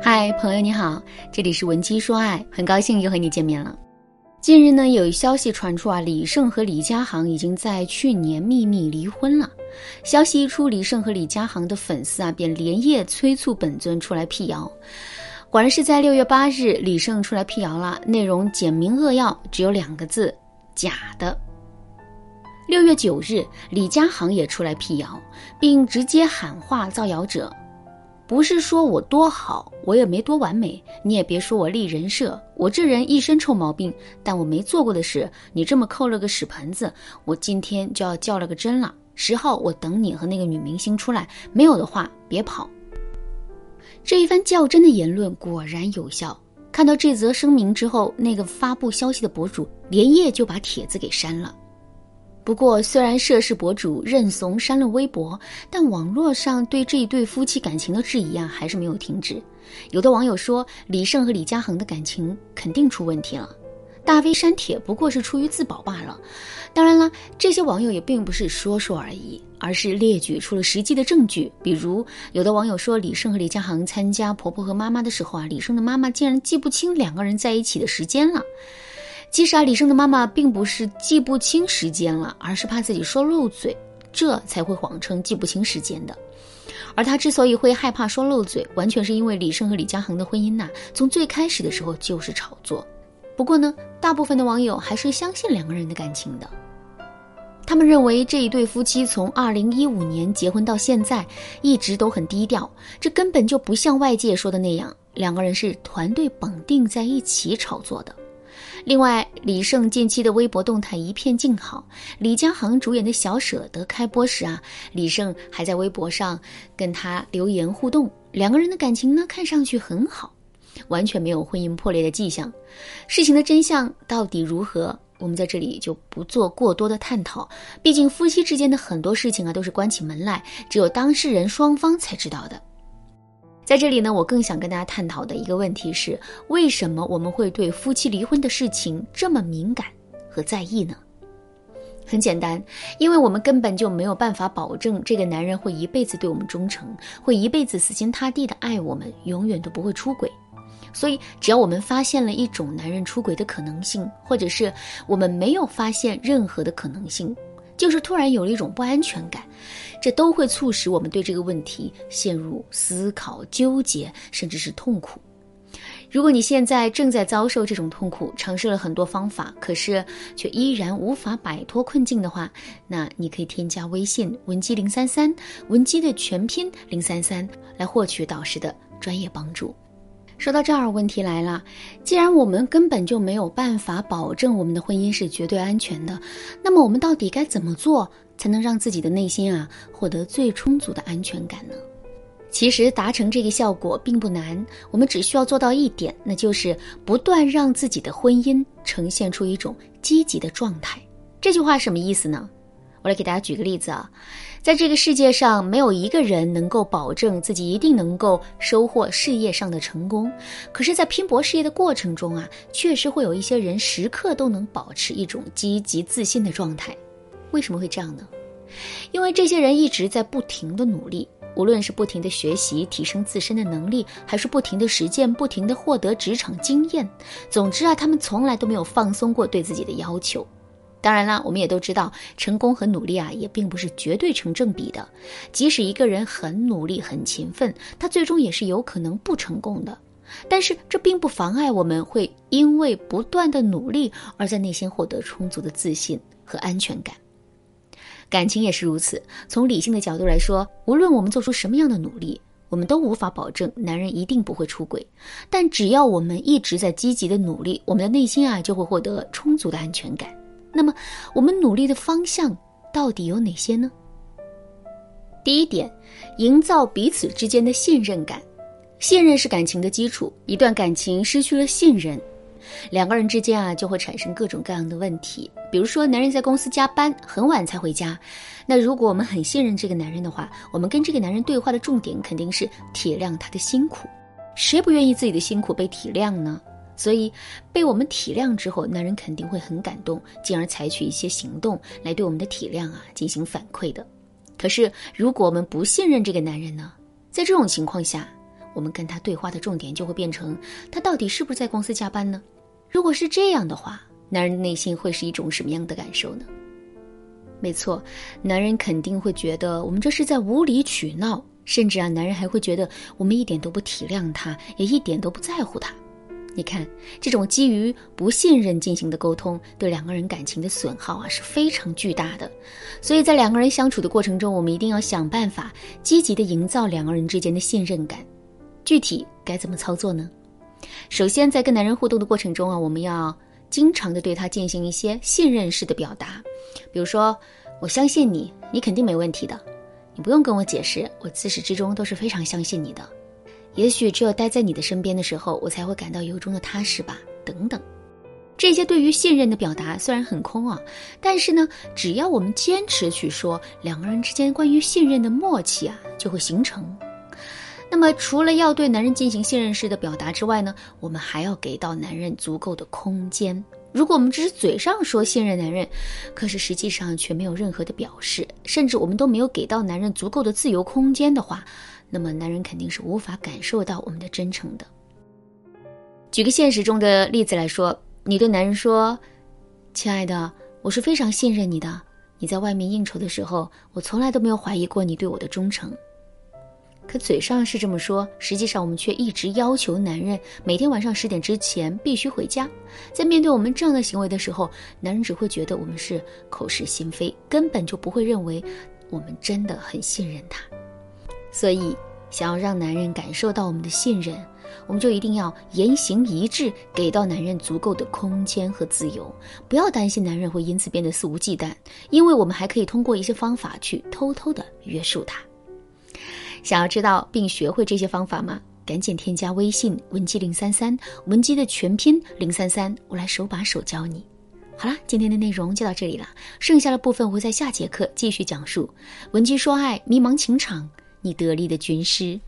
嗨，朋友你好，这里是文姬说爱，很高兴又和你见面了。近日呢，有消息传出啊，李晟和李佳航已经在去年秘密离婚了。消息一出，李晟和李佳航的粉丝啊，便连夜催促本尊出来辟谣。果然是在六月八日，李晟出来辟谣了，内容简明扼要，只有两个字：假的。六月九日，李佳航也出来辟谣，并直接喊话造谣者。不是说我多好，我也没多完美，你也别说我立人设，我这人一身臭毛病，但我没做过的事，你这么扣了个屎盆子，我今天就要较了个真了。十号我等你和那个女明星出来，没有的话别跑。这一番较真的言论果然有效。看到这则声明之后，那个发布消息的博主连夜就把帖子给删了。不过，虽然涉事博主认怂删了微博，但网络上对这一对夫妻感情的质疑啊，还是没有停止。有的网友说，李晟和李佳航的感情肯定出问题了。大 V 删帖不过是出于自保罢了。当然了，这些网友也并不是说说而已，而是列举出了实际的证据。比如，有的网友说，李晟和李佳航参加婆婆和妈妈的时候啊，李晟的妈妈竟然记不清两个人在一起的时间了。其实啊，李胜的妈妈并不是记不清时间了，而是怕自己说漏嘴，这才会谎称记不清时间的。而他之所以会害怕说漏嘴，完全是因为李胜和李佳恒的婚姻呐，从最开始的时候就是炒作。不过呢，大部分的网友还是相信两个人的感情的。他们认为这一对夫妻从二零一五年结婚到现在，一直都很低调，这根本就不像外界说的那样，两个人是团队绑定在一起炒作的。另外，李晟近期的微博动态一片静好。李佳航主演的小舍得开播时啊，李晟还在微博上跟他留言互动，两个人的感情呢看上去很好，完全没有婚姻破裂的迹象。事情的真相到底如何，我们在这里就不做过多的探讨。毕竟夫妻之间的很多事情啊都是关起门来，只有当事人双方才知道的。在这里呢，我更想跟大家探讨的一个问题是：为什么我们会对夫妻离婚的事情这么敏感和在意呢？很简单，因为我们根本就没有办法保证这个男人会一辈子对我们忠诚，会一辈子死心塌地的爱我们，永远都不会出轨。所以，只要我们发现了一种男人出轨的可能性，或者是我们没有发现任何的可能性。就是突然有了一种不安全感，这都会促使我们对这个问题陷入思考、纠结，甚至是痛苦。如果你现在正在遭受这种痛苦，尝试了很多方法，可是却依然无法摆脱困境的话，那你可以添加微信文姬零三三，文姬的全拼零三三，来获取导师的专业帮助。说到这儿，问题来了。既然我们根本就没有办法保证我们的婚姻是绝对安全的，那么我们到底该怎么做才能让自己的内心啊获得最充足的安全感呢？其实达成这个效果并不难，我们只需要做到一点，那就是不断让自己的婚姻呈现出一种积极的状态。这句话什么意思呢？我来给大家举个例子啊。在这个世界上，没有一个人能够保证自己一定能够收获事业上的成功。可是，在拼搏事业的过程中啊，确实会有一些人时刻都能保持一种积极自信的状态。为什么会这样呢？因为这些人一直在不停的努力，无论是不停的学习提升自身的能力，还是不停的实践，不停的获得职场经验。总之啊，他们从来都没有放松过对自己的要求。当然啦，我们也都知道，成功和努力啊，也并不是绝对成正比的。即使一个人很努力、很勤奋，他最终也是有可能不成功的。但是这并不妨碍我们会因为不断的努力而在内心获得充足的自信和安全感。感情也是如此。从理性的角度来说，无论我们做出什么样的努力，我们都无法保证男人一定不会出轨。但只要我们一直在积极的努力，我们的内心啊就会获得充足的安全感。那么，我们努力的方向到底有哪些呢？第一点，营造彼此之间的信任感。信任是感情的基础，一段感情失去了信任，两个人之间啊就会产生各种各样的问题。比如说，男人在公司加班很晚才回家，那如果我们很信任这个男人的话，我们跟这个男人对话的重点肯定是体谅他的辛苦。谁不愿意自己的辛苦被体谅呢？所以，被我们体谅之后，男人肯定会很感动，进而采取一些行动来对我们的体谅啊进行反馈的。可是，如果我们不信任这个男人呢？在这种情况下，我们跟他对话的重点就会变成他到底是不是在公司加班呢？如果是这样的话，男人内心会是一种什么样的感受呢？没错，男人肯定会觉得我们这是在无理取闹，甚至啊，男人还会觉得我们一点都不体谅他，也一点都不在乎他。你看，这种基于不信任进行的沟通，对两个人感情的损耗啊是非常巨大的。所以在两个人相处的过程中，我们一定要想办法积极的营造两个人之间的信任感。具体该怎么操作呢？首先，在跟男人互动的过程中啊，我们要经常的对他进行一些信任式的表达，比如说，我相信你，你肯定没问题的，你不用跟我解释，我自始至终都是非常相信你的。也许只有待在你的身边的时候，我才会感到由衷的踏实吧。等等，这些对于信任的表达虽然很空啊，但是呢，只要我们坚持去说，两个人之间关于信任的默契啊，就会形成。那么，除了要对男人进行信任式的表达之外呢，我们还要给到男人足够的空间。如果我们只是嘴上说信任男人，可是实际上却没有任何的表示，甚至我们都没有给到男人足够的自由空间的话，那么男人肯定是无法感受到我们的真诚的。举个现实中的例子来说，你对男人说：“亲爱的，我是非常信任你的。你在外面应酬的时候，我从来都没有怀疑过你对我的忠诚。”可嘴上是这么说，实际上我们却一直要求男人每天晚上十点之前必须回家。在面对我们这样的行为的时候，男人只会觉得我们是口是心非，根本就不会认为我们真的很信任他。所以，想要让男人感受到我们的信任，我们就一定要言行一致，给到男人足够的空间和自由。不要担心男人会因此变得肆无忌惮，因为我们还可以通过一些方法去偷偷的约束他。想要知道并学会这些方法吗？赶紧添加微信文姬零三三，文姬的全拼零三三，我来手把手教你。好了，今天的内容就到这里了，剩下的部分我会在下节课继续讲述。文姬说爱，迷茫情场，你得力的军师。